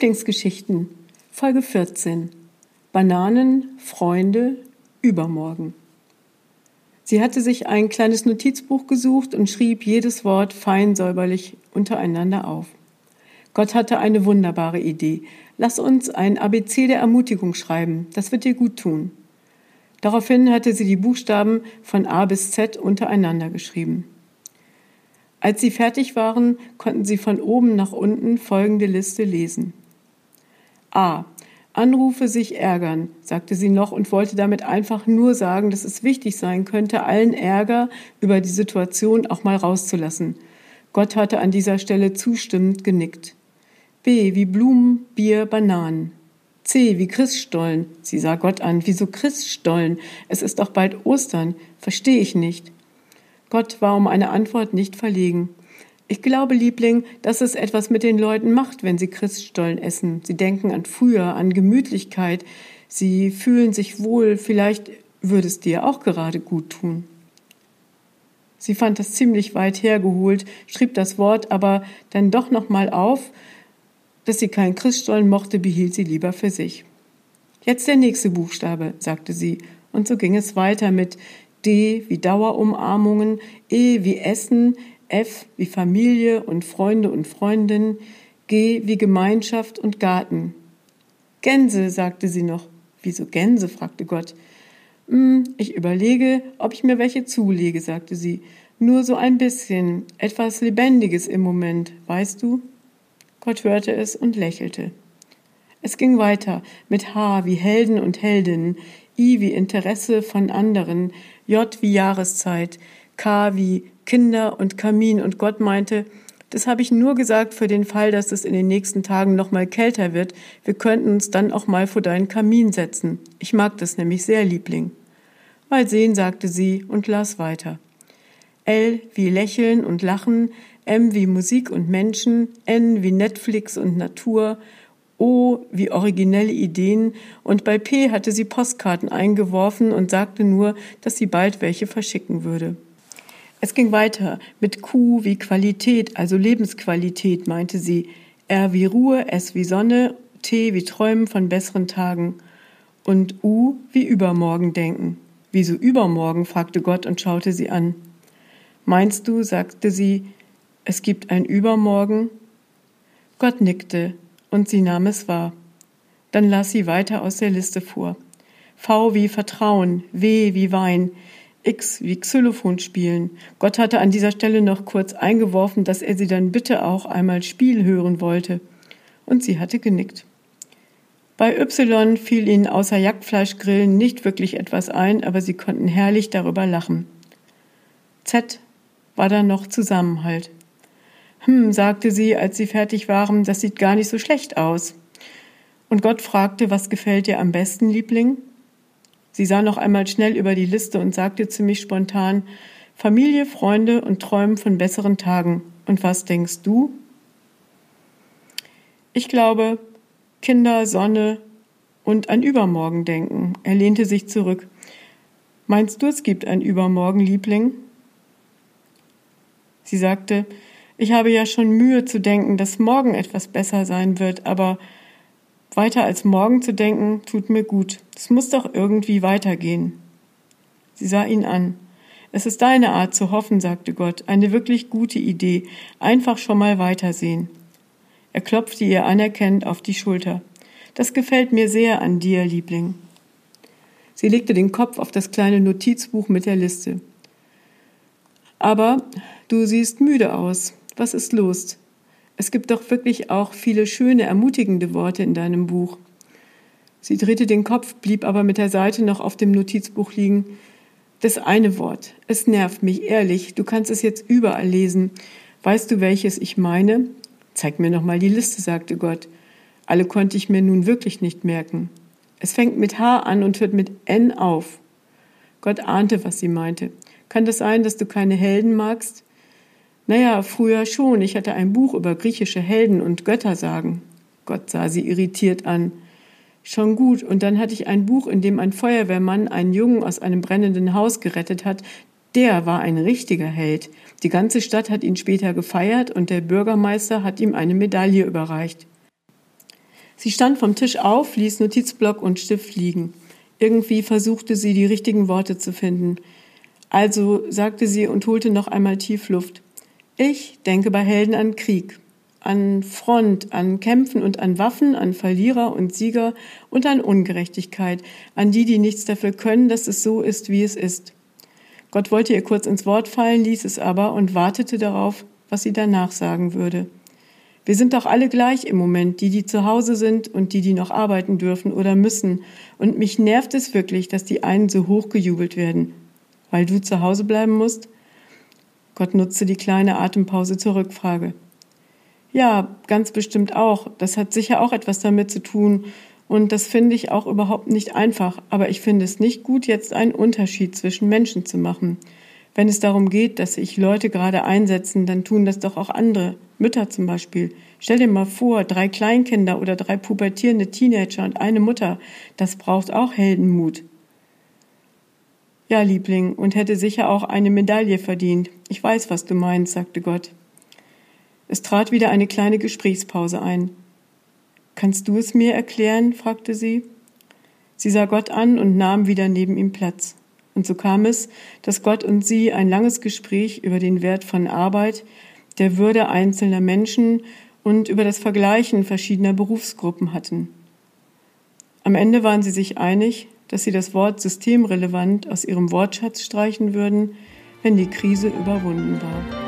Lieblingsgeschichten Folge 14 Bananen, Freunde, Übermorgen. Sie hatte sich ein kleines Notizbuch gesucht und schrieb jedes Wort fein säuberlich untereinander auf. Gott hatte eine wunderbare Idee. Lass uns ein ABC der Ermutigung schreiben, das wird dir gut tun. Daraufhin hatte sie die Buchstaben von A bis Z untereinander geschrieben. Als sie fertig waren, konnten sie von oben nach unten folgende Liste lesen. A. Anrufe sich ärgern, sagte sie noch und wollte damit einfach nur sagen, dass es wichtig sein könnte, allen Ärger über die Situation auch mal rauszulassen. Gott hatte an dieser Stelle zustimmend genickt. B wie Blumen, Bier, Bananen. C wie Christstollen. Sie sah Gott an. Wieso Christstollen? Es ist doch bald Ostern. Verstehe ich nicht. Gott war um eine Antwort nicht verlegen. Ich glaube, Liebling, dass es etwas mit den Leuten macht, wenn sie Christstollen essen. Sie denken an früher, an Gemütlichkeit. Sie fühlen sich wohl. Vielleicht würde es dir auch gerade gut tun. Sie fand das ziemlich weit hergeholt, schrieb das Wort aber dann doch noch mal auf. Dass sie keinen Christstollen mochte, behielt sie lieber für sich. Jetzt der nächste Buchstabe, sagte sie, und so ging es weiter mit D wie Dauerumarmungen, E wie Essen, F wie Familie und Freunde und Freundinnen, G wie Gemeinschaft und Garten. Gänse, sagte sie noch. Wieso Gänse? fragte Gott. Hm, ich überlege, ob ich mir welche zulege, sagte sie. Nur so ein bisschen, etwas Lebendiges im Moment, weißt du? Gott hörte es und lächelte. Es ging weiter mit H wie Helden und Heldinnen, I wie Interesse von anderen, J wie Jahreszeit, K wie Kinder und Kamin. Und Gott meinte, das habe ich nur gesagt für den Fall, dass es in den nächsten Tagen noch mal kälter wird. Wir könnten uns dann auch mal vor deinen Kamin setzen. Ich mag das nämlich sehr, Liebling. Mal sehen, sagte sie und las weiter. L wie Lächeln und Lachen, M wie Musik und Menschen, N wie Netflix und Natur, O wie originelle Ideen und bei P hatte sie Postkarten eingeworfen und sagte nur, dass sie bald welche verschicken würde. Es ging weiter mit Q wie Qualität, also Lebensqualität, meinte sie, R wie Ruhe, S wie Sonne, T wie Träumen von besseren Tagen und U wie Übermorgen denken. Wieso übermorgen? fragte Gott und schaute sie an. Meinst du, sagte sie, es gibt ein Übermorgen? Gott nickte und sie nahm es wahr. Dann las sie weiter aus der Liste vor. V wie Vertrauen, W wie Wein, X wie Xylophon spielen. Gott hatte an dieser Stelle noch kurz eingeworfen, dass er sie dann bitte auch einmal Spiel hören wollte. Und sie hatte genickt. Bei Y fiel ihnen außer Jagdfleischgrillen nicht wirklich etwas ein, aber sie konnten herrlich darüber lachen. Z war dann noch Zusammenhalt. Hm, sagte sie, als sie fertig waren, das sieht gar nicht so schlecht aus. Und Gott fragte, was gefällt dir am besten, Liebling? Sie sah noch einmal schnell über die Liste und sagte ziemlich spontan, Familie, Freunde und Träumen von besseren Tagen. Und was denkst du? Ich glaube, Kinder, Sonne und an Übermorgen denken. Er lehnte sich zurück. Meinst du, es gibt ein Übermorgen, Liebling? Sie sagte, ich habe ja schon Mühe zu denken, dass morgen etwas besser sein wird, aber weiter als morgen zu denken, tut mir gut. Es muss doch irgendwie weitergehen. Sie sah ihn an. Es ist deine Art zu hoffen, sagte Gott, eine wirklich gute Idee. Einfach schon mal weitersehen. Er klopfte ihr anerkennend auf die Schulter. Das gefällt mir sehr an dir, Liebling. Sie legte den Kopf auf das kleine Notizbuch mit der Liste. Aber du siehst müde aus. Was ist los? Es gibt doch wirklich auch viele schöne, ermutigende Worte in deinem Buch. Sie drehte den Kopf, blieb aber mit der Seite noch auf dem Notizbuch liegen. Das eine Wort. Es nervt mich, ehrlich. Du kannst es jetzt überall lesen. Weißt du, welches ich meine? Zeig mir noch mal die Liste, sagte Gott. Alle konnte ich mir nun wirklich nicht merken. Es fängt mit H an und hört mit N auf. Gott ahnte, was sie meinte. Kann das sein, dass du keine Helden magst? Naja, früher schon. Ich hatte ein Buch über griechische Helden und Göttersagen. Gott sah sie irritiert an. Schon gut. Und dann hatte ich ein Buch, in dem ein Feuerwehrmann einen Jungen aus einem brennenden Haus gerettet hat. Der war ein richtiger Held. Die ganze Stadt hat ihn später gefeiert und der Bürgermeister hat ihm eine Medaille überreicht. Sie stand vom Tisch auf, ließ Notizblock und Stift liegen. Irgendwie versuchte sie, die richtigen Worte zu finden. Also sagte sie und holte noch einmal tief Luft. Ich denke bei Helden an Krieg, an Front, an Kämpfen und an Waffen, an Verlierer und Sieger und an Ungerechtigkeit, an die, die nichts dafür können, dass es so ist, wie es ist. Gott wollte ihr kurz ins Wort fallen, ließ es aber und wartete darauf, was sie danach sagen würde. Wir sind doch alle gleich im Moment, die, die zu Hause sind und die, die noch arbeiten dürfen oder müssen. Und mich nervt es wirklich, dass die einen so hochgejubelt werden. Weil du zu Hause bleiben musst? Gott nutzte die kleine Atempause zur Rückfrage. Ja, ganz bestimmt auch. Das hat sicher auch etwas damit zu tun. Und das finde ich auch überhaupt nicht einfach. Aber ich finde es nicht gut, jetzt einen Unterschied zwischen Menschen zu machen. Wenn es darum geht, dass sich Leute gerade einsetzen, dann tun das doch auch andere. Mütter zum Beispiel. Stell dir mal vor, drei Kleinkinder oder drei pubertierende Teenager und eine Mutter. Das braucht auch Heldenmut. Ja, Liebling, und hätte sicher auch eine Medaille verdient. Ich weiß, was du meinst, sagte Gott. Es trat wieder eine kleine Gesprächspause ein. Kannst du es mir erklären? fragte sie. Sie sah Gott an und nahm wieder neben ihm Platz. Und so kam es, dass Gott und sie ein langes Gespräch über den Wert von Arbeit, der Würde einzelner Menschen und über das Vergleichen verschiedener Berufsgruppen hatten. Am Ende waren sie sich einig, dass sie das Wort systemrelevant aus ihrem Wortschatz streichen würden, wenn die Krise überwunden war.